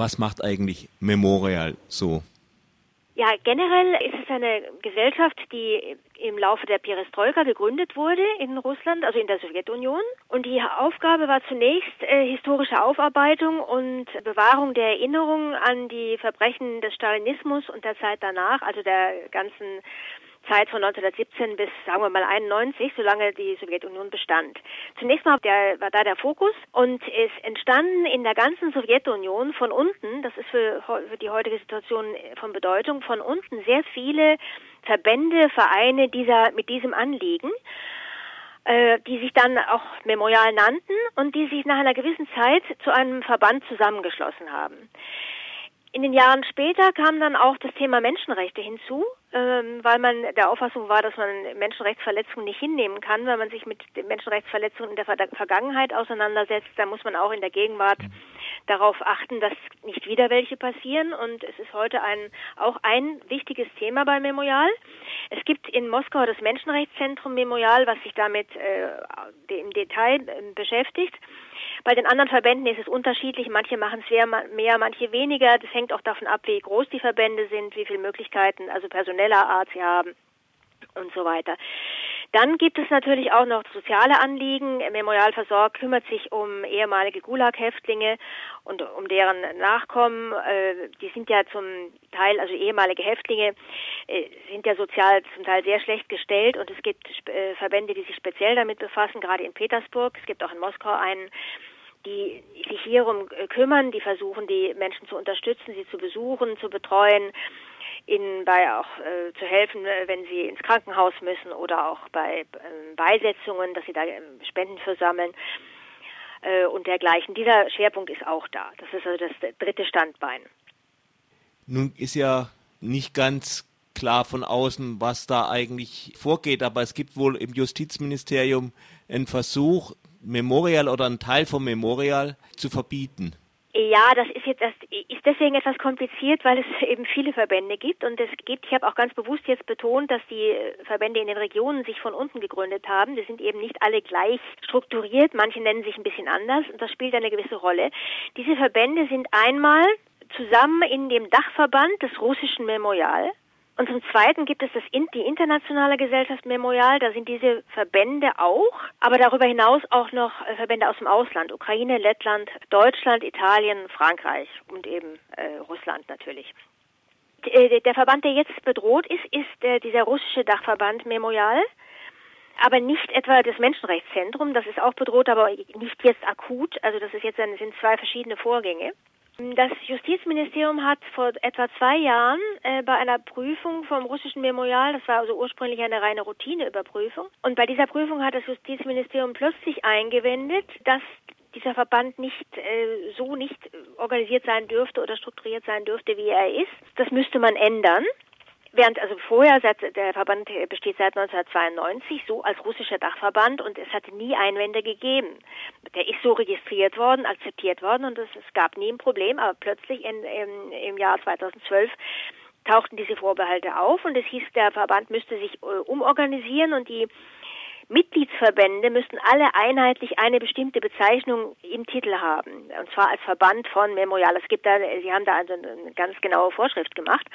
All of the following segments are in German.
Was macht eigentlich Memorial so? Ja, generell ist es eine Gesellschaft, die im Laufe der Perestroika gegründet wurde in Russland, also in der Sowjetunion. Und die Aufgabe war zunächst äh, historische Aufarbeitung und Bewahrung der Erinnerung an die Verbrechen des Stalinismus und der Zeit danach, also der ganzen Zeit von 1917 bis, sagen wir mal, 91, solange die Sowjetunion bestand. Zunächst mal der, war da der Fokus und es entstanden in der ganzen Sowjetunion von unten, das ist für, für die heutige Situation von Bedeutung, von unten sehr viele Verbände, Vereine dieser, mit diesem Anliegen äh, die sich dann auch Memorial nannten und die sich nach einer gewissen Zeit zu einem Verband zusammengeschlossen haben. In den Jahren später kam dann auch das Thema Menschenrechte hinzu, ähm, weil man der Auffassung war, dass man Menschenrechtsverletzungen nicht hinnehmen kann, weil man sich mit den Menschenrechtsverletzungen in der Vergangenheit auseinandersetzt. Da muss man auch in der Gegenwart darauf achten, dass nicht wieder welche passieren. Und es ist heute ein, auch ein wichtiges Thema beim Memorial. Es gibt in Moskau das Menschenrechtszentrum Memorial, was sich damit äh, im Detail äh, beschäftigt. Bei den anderen Verbänden ist es unterschiedlich. Manche machen es mehr, manche weniger. Das hängt auch davon ab, wie groß die Verbände sind, wie viele Möglichkeiten, also personeller Art sie haben und so weiter. Dann gibt es natürlich auch noch soziale Anliegen. Memorial versorgt kümmert sich um ehemalige Gulag-Häftlinge und um deren Nachkommen. Äh, die sind ja zum Teil, also ehemalige Häftlinge, äh, sind ja sozial zum Teil sehr schlecht gestellt und es gibt äh, Verbände, die sich speziell damit befassen, gerade in Petersburg. Es gibt auch in Moskau einen die sich hierum kümmern, die versuchen, die Menschen zu unterstützen, sie zu besuchen, zu betreuen, ihnen bei auch äh, zu helfen, äh, wenn sie ins Krankenhaus müssen oder auch bei äh, Beisetzungen, dass sie da äh, Spenden für sammeln äh, und dergleichen. Dieser Schwerpunkt ist auch da. Das ist also das dritte Standbein. Nun ist ja nicht ganz klar von außen, was da eigentlich vorgeht, aber es gibt wohl im Justizministerium einen Versuch, Memorial oder einen Teil vom Memorial zu verbieten? Ja, das ist jetzt das ist deswegen etwas kompliziert, weil es eben viele Verbände gibt und es gibt, ich habe auch ganz bewusst jetzt betont, dass die Verbände in den Regionen sich von unten gegründet haben. Die sind eben nicht alle gleich strukturiert, manche nennen sich ein bisschen anders und das spielt eine gewisse Rolle. Diese Verbände sind einmal zusammen in dem Dachverband des russischen Memorial. Und zum Zweiten gibt es das, die internationale Gesellschaft Memorial, da sind diese Verbände auch, aber darüber hinaus auch noch äh, Verbände aus dem Ausland, Ukraine, Lettland, Deutschland, Italien, Frankreich und eben äh, Russland natürlich. Äh, der Verband, der jetzt bedroht ist, ist äh, dieser russische Dachverband Memorial aber nicht etwa das Menschenrechtszentrum, das ist auch bedroht, aber nicht jetzt akut. Also das ist jetzt ein, sind zwei verschiedene Vorgänge. Das Justizministerium hat vor etwa zwei Jahren äh, bei einer Prüfung vom russischen Memorial, das war also ursprünglich eine reine Routineüberprüfung, und bei dieser Prüfung hat das Justizministerium plötzlich eingewendet, dass dieser Verband nicht äh, so nicht organisiert sein dürfte oder strukturiert sein dürfte, wie er ist. Das müsste man ändern. Während also vorher, seit, der Verband besteht seit 1992 so als russischer Dachverband und es hatte nie Einwände gegeben. Der ist so registriert worden, akzeptiert worden und es, es gab nie ein Problem, aber plötzlich in, in, im Jahr 2012 tauchten diese Vorbehalte auf und es hieß, der Verband müsste sich äh, umorganisieren und die Mitgliedsverbände müssten alle einheitlich eine bestimmte Bezeichnung im Titel haben, und zwar als Verband von Memorial. Es gibt da, Sie haben da also eine ganz genaue Vorschrift gemacht.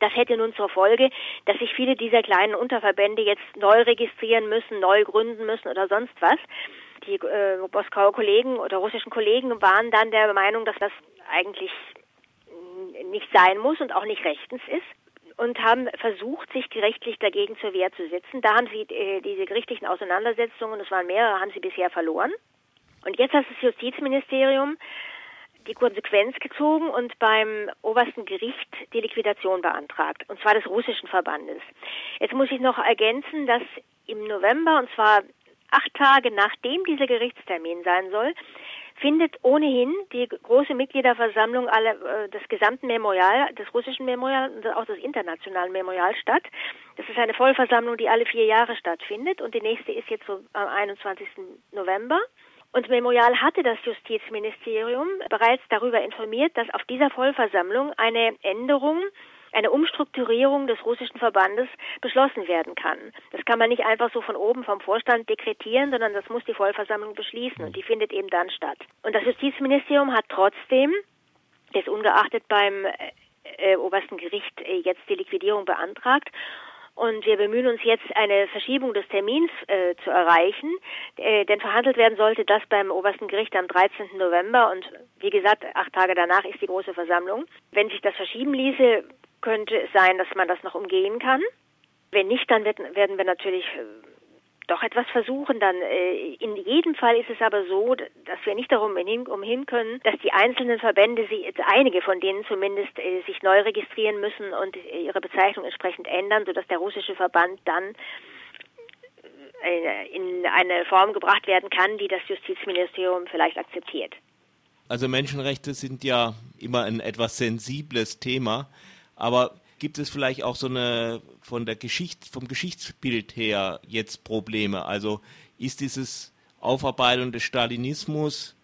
Das hätte nun zur Folge, dass sich viele dieser kleinen Unterverbände jetzt neu registrieren müssen, neu gründen müssen oder sonst was. Die äh, Moskauer Kollegen oder russischen Kollegen waren dann der Meinung, dass das eigentlich nicht sein muss und auch nicht rechtens ist und haben versucht, sich gerichtlich dagegen zur Wehr zu setzen. Da haben sie äh, diese gerichtlichen Auseinandersetzungen, es waren mehrere, haben sie bisher verloren. Und jetzt hat das Justizministerium die Konsequenz gezogen und beim obersten Gericht die Liquidation beantragt, und zwar des russischen Verbandes. Jetzt muss ich noch ergänzen, dass im November, und zwar acht Tage nachdem dieser Gerichtstermin sein soll, findet ohnehin die große Mitgliederversammlung aller, äh, des gesamten Memorial, des russischen Memorial und auch des internationalen Memorial statt. Das ist eine Vollversammlung, die alle vier Jahre stattfindet und die nächste ist jetzt so am 21. November. Und Memorial hatte das Justizministerium bereits darüber informiert, dass auf dieser Vollversammlung eine Änderung eine Umstrukturierung des russischen Verbandes beschlossen werden kann. Das kann man nicht einfach so von oben vom Vorstand dekretieren, sondern das muss die Vollversammlung beschließen und die findet eben dann statt. Und das Justizministerium hat trotzdem ist ungeachtet beim äh, obersten Gericht äh, jetzt die Liquidierung beantragt. Und wir bemühen uns jetzt, eine Verschiebung des Termins äh, zu erreichen. Äh, denn verhandelt werden sollte das beim obersten Gericht am 13. November. Und wie gesagt, acht Tage danach ist die große Versammlung. Wenn sich das verschieben ließe, könnte es sein, dass man das noch umgehen kann. Wenn nicht, dann werden wir natürlich äh, doch etwas versuchen dann. Äh, in jedem Fall ist es aber so, dass wir nicht darum umhin können, dass die einzelnen Verbände, einige von denen zumindest, äh, sich neu registrieren müssen und ihre Bezeichnung entsprechend ändern, sodass der russische Verband dann in eine Form gebracht werden kann, die das Justizministerium vielleicht akzeptiert. Also Menschenrechte sind ja immer ein etwas sensibles Thema, aber gibt es vielleicht auch so eine von der Geschichte, vom Geschichtsbild her jetzt Probleme? Also ist dieses Aufarbeitung des Stalinismus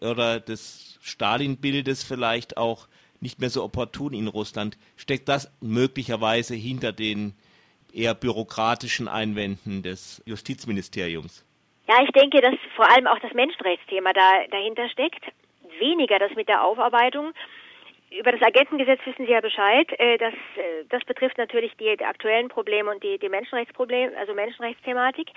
oder des Stalin-Bildes vielleicht auch nicht mehr so opportun in Russland? Steckt das möglicherweise hinter den eher bürokratischen Einwänden des Justizministeriums? Ja, ich denke, dass vor allem auch das Menschenrechtsthema da, dahinter steckt. Weniger das mit der Aufarbeitung, über das Agentengesetz wissen Sie ja Bescheid. Äh, das, äh, das betrifft natürlich die, die aktuellen Probleme und die, die Menschenrechtsprobleme, also Menschenrechtsthematik.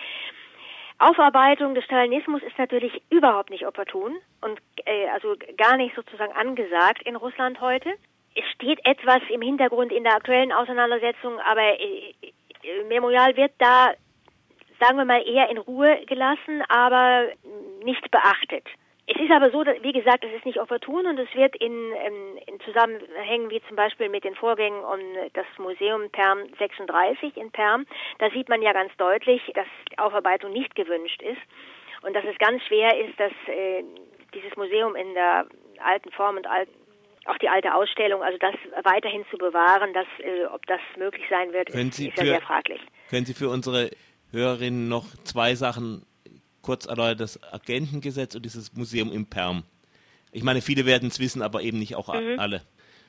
Aufarbeitung des Stalinismus ist natürlich überhaupt nicht opportun und äh, also gar nicht sozusagen angesagt in Russland heute. Es steht etwas im Hintergrund in der aktuellen Auseinandersetzung, aber äh, äh Memorial wird da, sagen wir mal, eher in Ruhe gelassen, aber nicht beachtet. Es ist aber so, dass, wie gesagt, es ist nicht opportun und es wird in, in, in Zusammenhängen wie zum Beispiel mit den Vorgängen um das Museum Perm 36 in Perm, da sieht man ja ganz deutlich, dass Aufarbeitung nicht gewünscht ist und dass es ganz schwer ist, dass äh, dieses Museum in der alten Form und alten auch die alte Ausstellung, also das weiterhin zu bewahren, dass, äh, ob das möglich sein wird, ist, ist ja sehr fraglich. Können Sie für unsere Hörerinnen noch zwei Sachen kurz erläutert das Agentengesetz und dieses Museum im Perm. Ich meine, viele werden es wissen, aber eben nicht auch mhm. alle.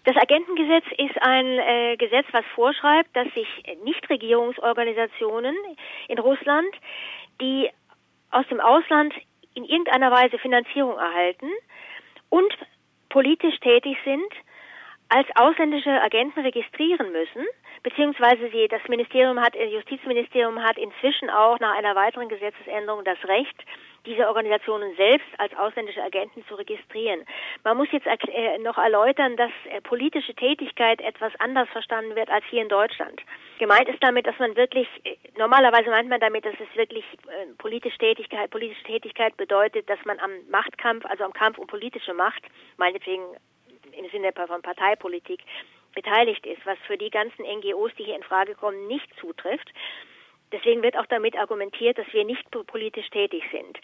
Das Agentengesetz ist ein äh, Gesetz, was vorschreibt, dass sich Nichtregierungsorganisationen in Russland, die aus dem Ausland in irgendeiner Weise Finanzierung erhalten und politisch tätig sind, als ausländische Agenten registrieren müssen, beziehungsweise sie, das Ministerium hat, das Justizministerium hat inzwischen auch nach einer weiteren Gesetzesänderung das Recht, diese Organisationen selbst als ausländische Agenten zu registrieren. Man muss jetzt äh, noch erläutern, dass äh, politische Tätigkeit etwas anders verstanden wird als hier in Deutschland. Gemeint ist damit, dass man wirklich, äh, normalerweise meint man damit, dass es wirklich politische Tätigkeit, politische Tätigkeit bedeutet, dass man am Machtkampf, also am Kampf um politische Macht, meinetwegen im Sinne von Parteipolitik beteiligt ist, was für die ganzen NGOs, die hier in Frage kommen, nicht zutrifft. Deswegen wird auch damit argumentiert, dass wir nicht politisch tätig sind.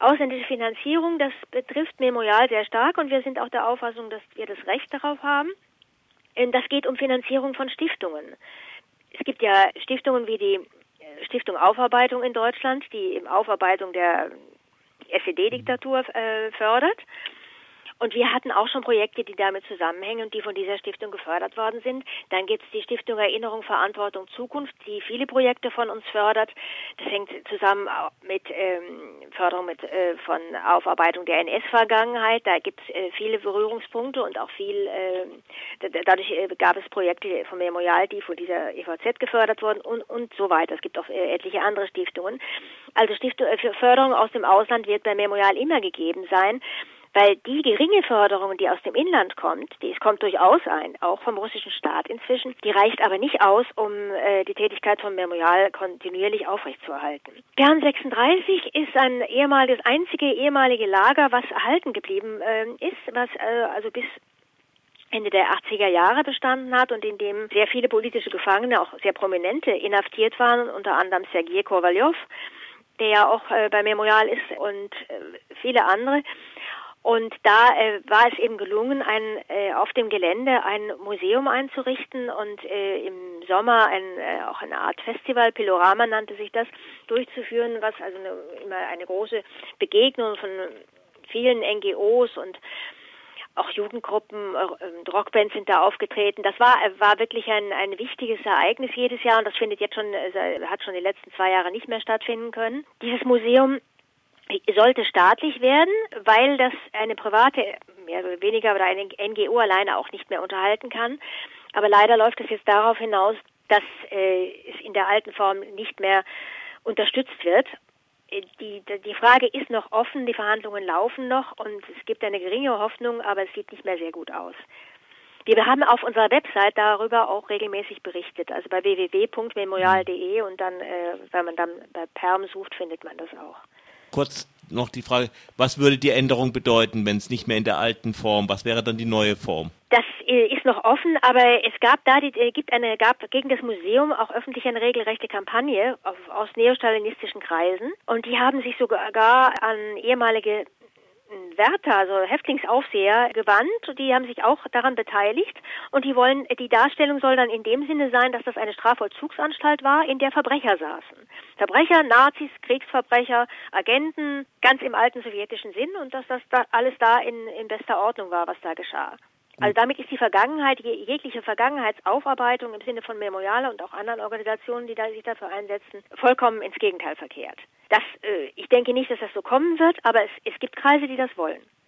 Ausländische Finanzierung, das betrifft Memorial sehr stark und wir sind auch der Auffassung, dass wir das Recht darauf haben. Das geht um Finanzierung von Stiftungen. Es gibt ja Stiftungen wie die Stiftung Aufarbeitung in Deutschland, die Aufarbeitung der SED-Diktatur äh, fördert. Und wir hatten auch schon Projekte, die damit zusammenhängen und die von dieser Stiftung gefördert worden sind. Dann gibt es die Stiftung Erinnerung, Verantwortung, Zukunft, die viele Projekte von uns fördert. Das hängt zusammen mit ähm, Förderung mit, äh, von Aufarbeitung der NS-Vergangenheit. Da gibt es äh, viele Berührungspunkte und auch viel, äh, dadurch gab es Projekte vom Memorial, die von dieser EVZ gefördert wurden und, und so weiter. Es gibt auch äh, etliche andere Stiftungen. Also Stiftung, äh, Förderung aus dem Ausland wird bei Memorial immer gegeben sein. Weil die geringe Förderung, die aus dem Inland kommt, die kommt durchaus ein, auch vom russischen Staat inzwischen, die reicht aber nicht aus, um äh, die Tätigkeit vom Memorial kontinuierlich aufrechtzuerhalten. Gern 36 ist ein ehemaliges, einzige ehemalige Lager, was erhalten geblieben äh, ist, was äh, also bis Ende der 80er Jahre bestanden hat und in dem sehr viele politische Gefangene, auch sehr prominente, inhaftiert waren, unter anderem Sergei Kowaljow, der ja auch äh, bei Memorial ist und äh, viele andere. Und da äh, war es eben gelungen, ein, äh, auf dem Gelände ein Museum einzurichten und äh, im Sommer ein, äh, auch eine Art Festival, Pilorama nannte sich das, durchzuführen, was also eine, immer eine große Begegnung von vielen NGOs und auch Jugendgruppen, äh, Rockbands sind da aufgetreten. Das war war wirklich ein ein wichtiges Ereignis jedes Jahr und das findet jetzt schon äh, hat schon die letzten zwei Jahre nicht mehr stattfinden können. Dieses Museum sollte staatlich werden, weil das eine private mehr oder weniger oder eine NGO alleine auch nicht mehr unterhalten kann. Aber leider läuft es jetzt darauf hinaus, dass äh, es in der alten Form nicht mehr unterstützt wird. Äh, die, die Frage ist noch offen, die Verhandlungen laufen noch und es gibt eine geringe Hoffnung, aber es sieht nicht mehr sehr gut aus. Wir haben auf unserer Website darüber auch regelmäßig berichtet, also bei www.memorial.de und dann, äh, wenn man dann bei Perm sucht, findet man das auch. Kurz noch die Frage, was würde die Änderung bedeuten, wenn es nicht mehr in der alten Form, was wäre dann die neue Form? Das äh, ist noch offen, aber es gab da, die, äh, gibt eine, gab gegen das Museum auch öffentlich eine regelrechte Kampagne auf, aus neostalinistischen Kreisen und die haben sich sogar an ehemalige Wärter, also Häftlingsaufseher, gewandt. Die haben sich auch daran beteiligt und die wollen, die Darstellung soll dann in dem Sinne sein, dass das eine Strafvollzugsanstalt war, in der Verbrecher saßen. Verbrecher, Nazis, Kriegsverbrecher, Agenten, ganz im alten sowjetischen Sinn und dass das da alles da in, in bester Ordnung war, was da geschah. Also damit ist die Vergangenheit, jegliche Vergangenheitsaufarbeitung im Sinne von Memoriale und auch anderen Organisationen, die sich dafür einsetzen, vollkommen ins Gegenteil verkehrt. Das, äh, ich denke nicht, dass das so kommen wird, aber es, es gibt Kreise, die das wollen.